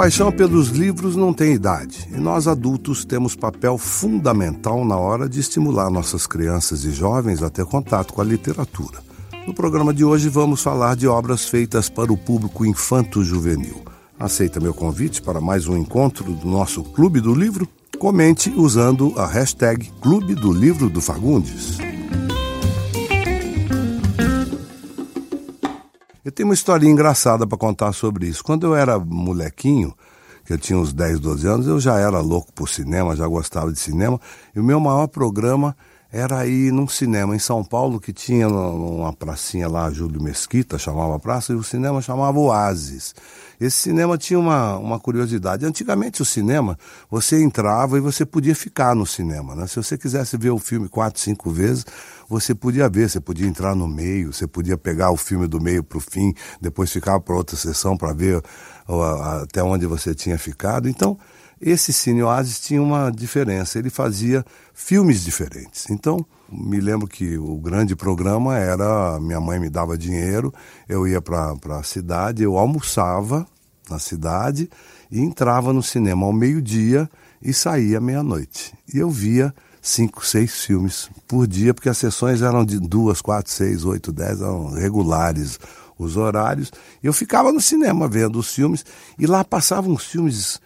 paixão pelos livros não tem idade e nós adultos temos papel fundamental na hora de estimular nossas crianças e jovens a ter contato com a literatura. No programa de hoje vamos falar de obras feitas para o público infanto-juvenil. Aceita meu convite para mais um encontro do nosso Clube do Livro? Comente usando a hashtag Clube do Livro do Fagundes. Eu tenho uma historinha engraçada para contar sobre isso. Quando eu era molequinho, que eu tinha uns 10, 12 anos, eu já era louco por cinema, já gostava de cinema, e o meu maior programa era ir num cinema em São Paulo que tinha uma pracinha lá, Júlio Mesquita, chamava a praça, e o cinema chamava Oasis. Esse cinema tinha uma, uma curiosidade. Antigamente o cinema, você entrava e você podia ficar no cinema. Né? Se você quisesse ver o filme quatro, cinco vezes, você podia ver, você podia entrar no meio, você podia pegar o filme do meio para o fim, depois ficar para outra sessão para ver até onde você tinha ficado. Então, esse Cine Oasis tinha uma diferença, ele fazia filmes diferentes. Então, me lembro que o grande programa era: minha mãe me dava dinheiro, eu ia para a cidade, eu almoçava na cidade e entrava no cinema ao meio-dia e saía meia-noite. E eu via cinco, seis filmes por dia, porque as sessões eram de duas, quatro, seis, oito, dez, eram regulares os horários. Eu ficava no cinema vendo os filmes e lá passavam filmes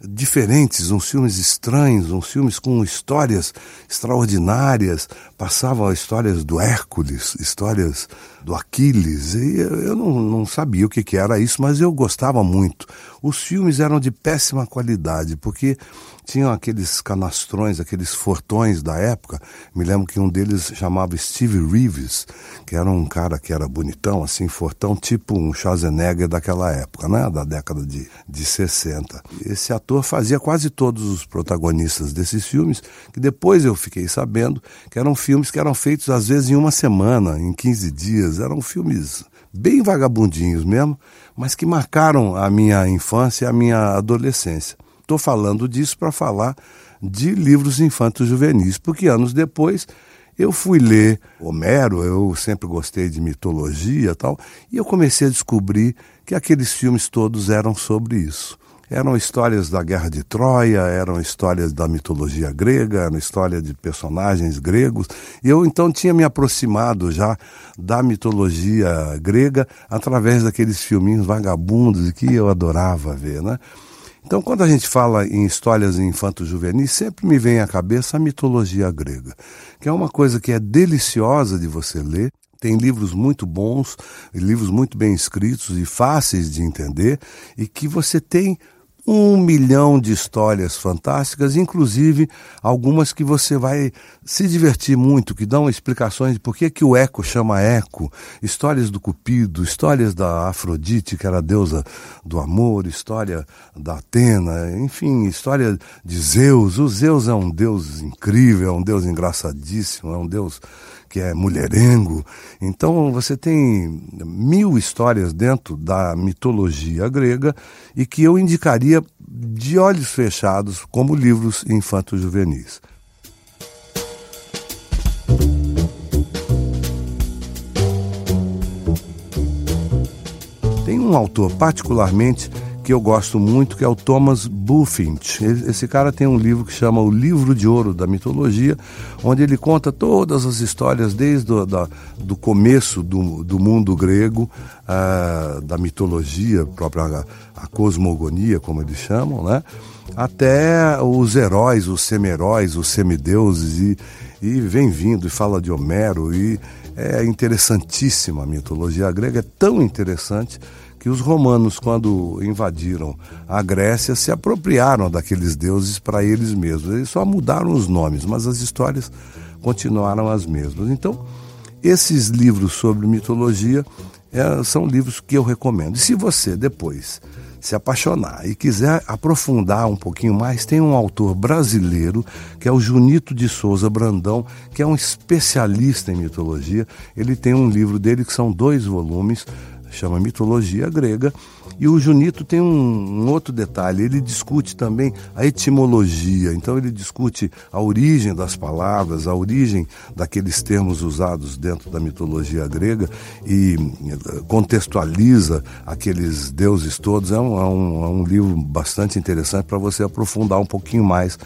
diferentes, uns filmes estranhos, uns filmes com histórias extraordinárias. Passavam histórias do Hércules, histórias do Aquiles. E eu não, não sabia o que, que era isso, mas eu gostava muito. Os filmes eram de péssima qualidade, porque tinham aqueles canastrões, aqueles fortões da época. Me lembro que um deles chamava Steve Reeves, que era um cara que era bonitão, assim, fortão, tipo um Schwarzenegger daquela época, né? Da década de, de 60. Esse ator fazia quase todos os protagonistas desses filmes, que depois eu fiquei sabendo que eram filmes que eram feitos às vezes em uma semana, em 15 dias. Eram filmes bem vagabundinhos mesmo, mas que marcaram a minha infância e a minha adolescência. Estou falando disso para falar de livros infantos juvenis, porque anos depois eu fui ler Homero, eu sempre gostei de mitologia e tal, e eu comecei a descobrir que aqueles filmes todos eram sobre isso. Eram histórias da Guerra de Troia, eram histórias da mitologia grega, eram histórias de personagens gregos. E eu então tinha me aproximado já da mitologia grega através daqueles filminhos vagabundos que eu adorava ver, né? Então, quando a gente fala em histórias infanto-juvenis, sempre me vem à cabeça a mitologia grega, que é uma coisa que é deliciosa de você ler. Tem livros muito bons, livros muito bem escritos e fáceis de entender, e que você tem um milhão de histórias fantásticas, inclusive algumas que você vai se divertir muito, que dão explicações de por que, que o Eco chama Eco, histórias do Cupido, histórias da Afrodite, que era a deusa do amor, história da Atena, enfim, história de Zeus. O Zeus é um deus incrível, é um deus engraçadíssimo, é um deus que é mulherengo. Então você tem mil histórias dentro da mitologia grega e que eu indicaria de olhos fechados como livros infanto-juvenis. Tem um autor particularmente que eu gosto muito, que é o Thomas Bulfinch. Esse cara tem um livro que chama O Livro de Ouro da Mitologia, onde ele conta todas as histórias desde o da, do começo do, do mundo grego, uh, da mitologia própria, a, a cosmogonia, como eles chamam, né? até os heróis, os semi-heróis, os semideuses, e, e vem vindo e fala de Homero, e é interessantíssima a mitologia grega, é tão interessante que os romanos, quando invadiram a Grécia, se apropriaram daqueles deuses para eles mesmos. Eles só mudaram os nomes, mas as histórias continuaram as mesmas. Então, esses livros sobre mitologia é, são livros que eu recomendo. E se você depois se apaixonar e quiser aprofundar um pouquinho mais, tem um autor brasileiro que é o Junito de Souza Brandão, que é um especialista em mitologia. Ele tem um livro dele que são dois volumes chama Mitologia Grega. E o Junito tem um, um, outro detalhe, ele discute também a etimologia, então ele discute a origem das palavras, a origem daqueles termos usados dentro da mitologia grega e eh, contextualiza aqueles deuses todos. É um, é um, é um livro bastante interessante para você aprofundar um pouquinho mais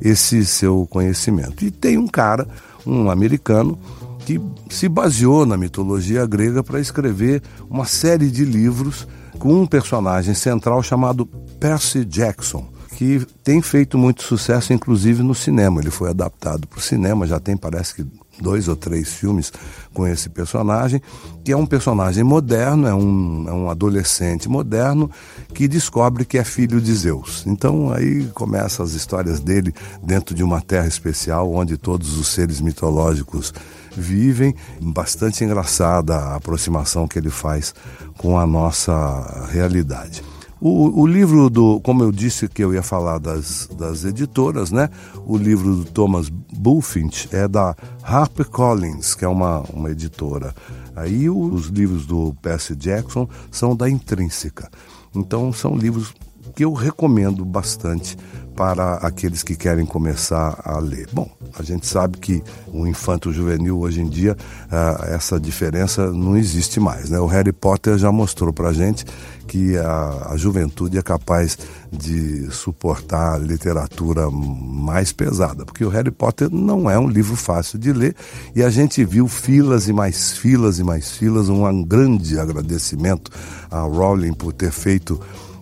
esse seu conhecimento. E tem um cara, um americano, que se baseou na mitologia grega para escrever uma série de livros com um personagem central chamado Percy Jackson, que tem feito muito sucesso, inclusive no cinema. Ele foi adaptado para o cinema, já tem, parece que, dois ou três filmes com esse personagem, que é um personagem moderno, é um, é um adolescente moderno que descobre que é filho de Zeus. Então aí começam as histórias dele dentro de uma terra especial onde todos os seres mitológicos vivem. Bastante engraçada a aproximação que ele faz com a nossa realidade. O, o, livro do, como eu disse que eu ia falar das, das editoras, né? O livro do Thomas Bulfinch é da HarperCollins, que é uma, uma editora. Aí os livros do Percy Jackson são da Intrínseca. Então são livros que eu recomendo bastante para aqueles que querem começar a ler. Bom, a gente sabe que o infanto juvenil hoje em dia uh, essa diferença não existe mais, né? O Harry Potter já mostrou para gente que a, a, juventude é capaz de suportar literatura mais pesada, porque o Harry Potter não é um livro fácil de ler e a gente viu filas e mais filas e mais filas. Um grande agradecimento a Rowling por ter feito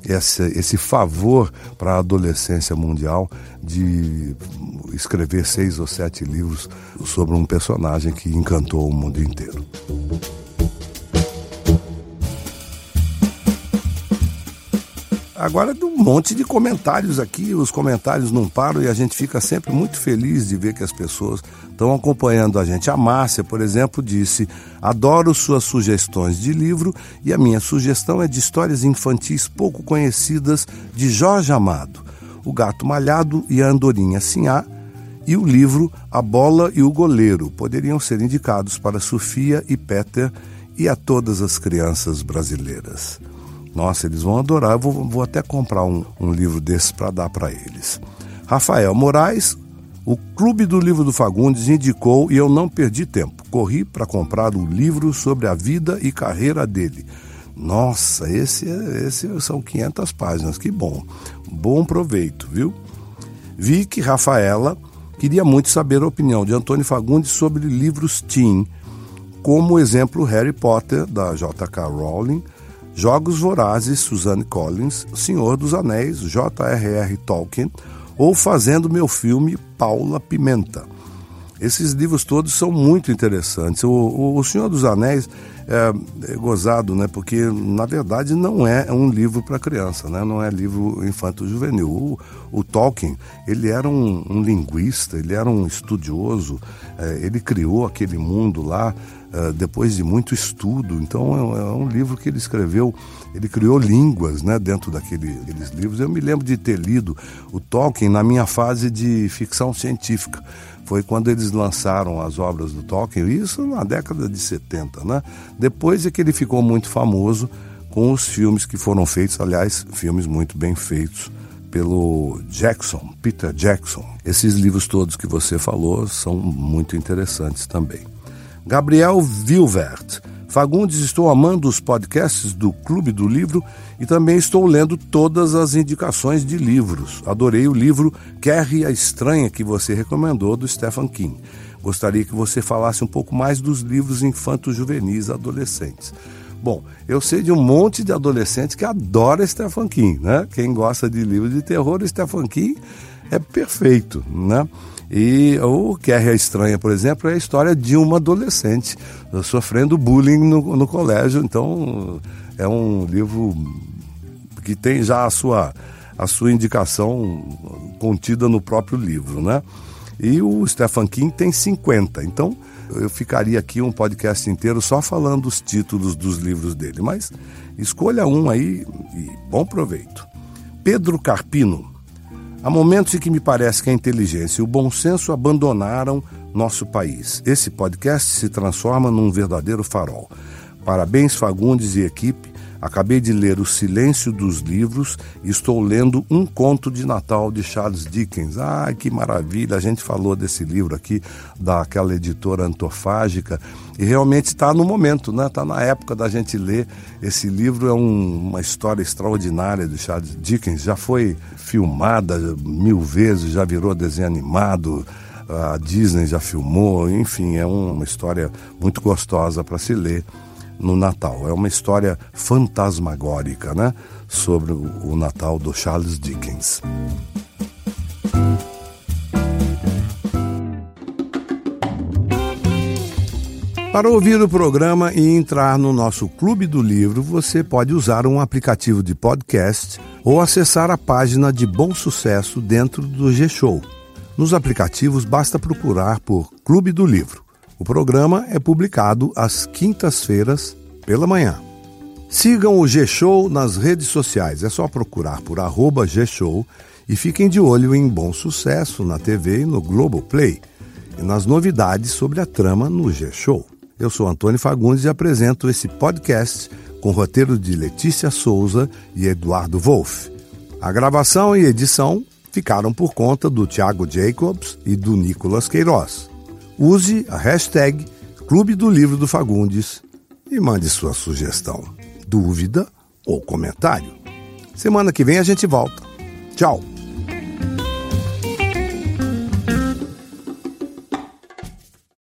esse, esse favor para a adolescência mundial de escrever seis ou sete livros sobre um personagem que encantou o mundo inteiro. Agora, um monte de comentários aqui, os comentários não param e a gente fica sempre muito feliz de ver que as pessoas estão acompanhando a gente. A Márcia, por exemplo, disse: Adoro suas sugestões de livro e a minha sugestão é de histórias infantis pouco conhecidas de Jorge Amado, O Gato Malhado e a Andorinha Sinhá. E o livro A Bola e o Goleiro poderiam ser indicados para Sofia e Peter e a todas as crianças brasileiras. Nossa, eles vão adorar. Eu vou, vou até comprar um, um livro desses para dar para eles. Rafael Moraes, o Clube do Livro do Fagundes indicou e eu não perdi tempo. Corri para comprar o livro sobre a vida e carreira dele. Nossa, esse, é, esse são 500 páginas, que bom. Bom proveito, viu? Vi que Rafaela queria muito saber a opinião de Antônio Fagundes sobre livros teen, como exemplo Harry Potter, da J.K. Rowling, Jogos Vorazes, Suzanne Collins, Senhor dos Anéis, J.R.R. Tolkien, ou Fazendo Meu Filme, Paula Pimenta. Esses livros todos são muito interessantes. O, o, o Senhor dos Anéis é, é, gozado, né? Porque na verdade não é um livro para criança, né? Não é livro infanto-juvenil. O, o, Tolkien, ele era um, um, linguista, ele era um estudioso, é, ele criou aquele mundo lá uh, depois de muito estudo. Então é, é, um livro que ele escreveu, ele criou línguas né, dentro daqueles livros. Eu me lembro de ter lido o Tolkien na minha fase de ficção científica. Foi quando eles lançaram as obras do Tolkien, isso na década de 70, né? Depois é que ele ficou muito famoso com os filmes que foram feitos, aliás, filmes muito bem feitos pelo Jackson, Peter Jackson. Esses livros todos que você falou são muito interessantes também. Gabriel Vilvert. Fagundes, estou amando os podcasts do Clube do Livro e também estou lendo todas as indicações de livros. Adorei o livro Carrie a Estranha que você recomendou do Stephen King. Gostaria que você falasse um pouco mais dos livros infantos juvenis adolescentes. Bom, eu sei de um monte de adolescentes que adora Stephen King, né? Quem gosta de livros de terror, Stephen King é perfeito, né? E o que é estranha, por exemplo, é a história de uma adolescente sofrendo bullying no, no colégio. Então, é um livro que tem já a sua, a sua indicação contida no próprio livro, né? E o Stephen King tem 50. Então, eu ficaria aqui um podcast inteiro só falando os títulos dos livros dele. Mas escolha um aí e bom proveito. Pedro Carpino Há momentos em que me parece que a inteligência e o bom senso abandonaram nosso país. Esse podcast se transforma num verdadeiro farol. Parabéns, Fagundes e equipe. Acabei de ler O Silêncio dos Livros e estou lendo Um Conto de Natal de Charles Dickens. Ai, que maravilha! A gente falou desse livro aqui, daquela editora antofágica, e realmente está no momento, né? Está na época da gente ler. Esse livro é um, uma história extraordinária de Charles Dickens. Já foi filmada mil vezes, já virou desenho animado a Disney já filmou, enfim, é uma história muito gostosa para se ler no Natal. É uma história fantasmagórica, né? Sobre o Natal do Charles Dickens. Para ouvir o programa e entrar no nosso Clube do Livro, você pode usar um aplicativo de podcast ou acessar a página de Bom Sucesso dentro do G-Show. Nos aplicativos basta procurar por Clube do Livro. O programa é publicado às quintas-feiras pela manhã. Sigam o G-Show nas redes sociais. É só procurar por arroba G-Show e fiquem de olho em Bom Sucesso na TV e no Globoplay e nas novidades sobre a trama no G-Show. Eu sou Antônio Fagundes e apresento esse podcast com roteiro de Letícia Souza e Eduardo Wolff. A gravação e edição ficaram por conta do Thiago Jacobs e do Nicolas Queiroz. Use a hashtag Clube do Livro do Fagundes e mande sua sugestão, dúvida ou comentário. Semana que vem a gente volta. Tchau!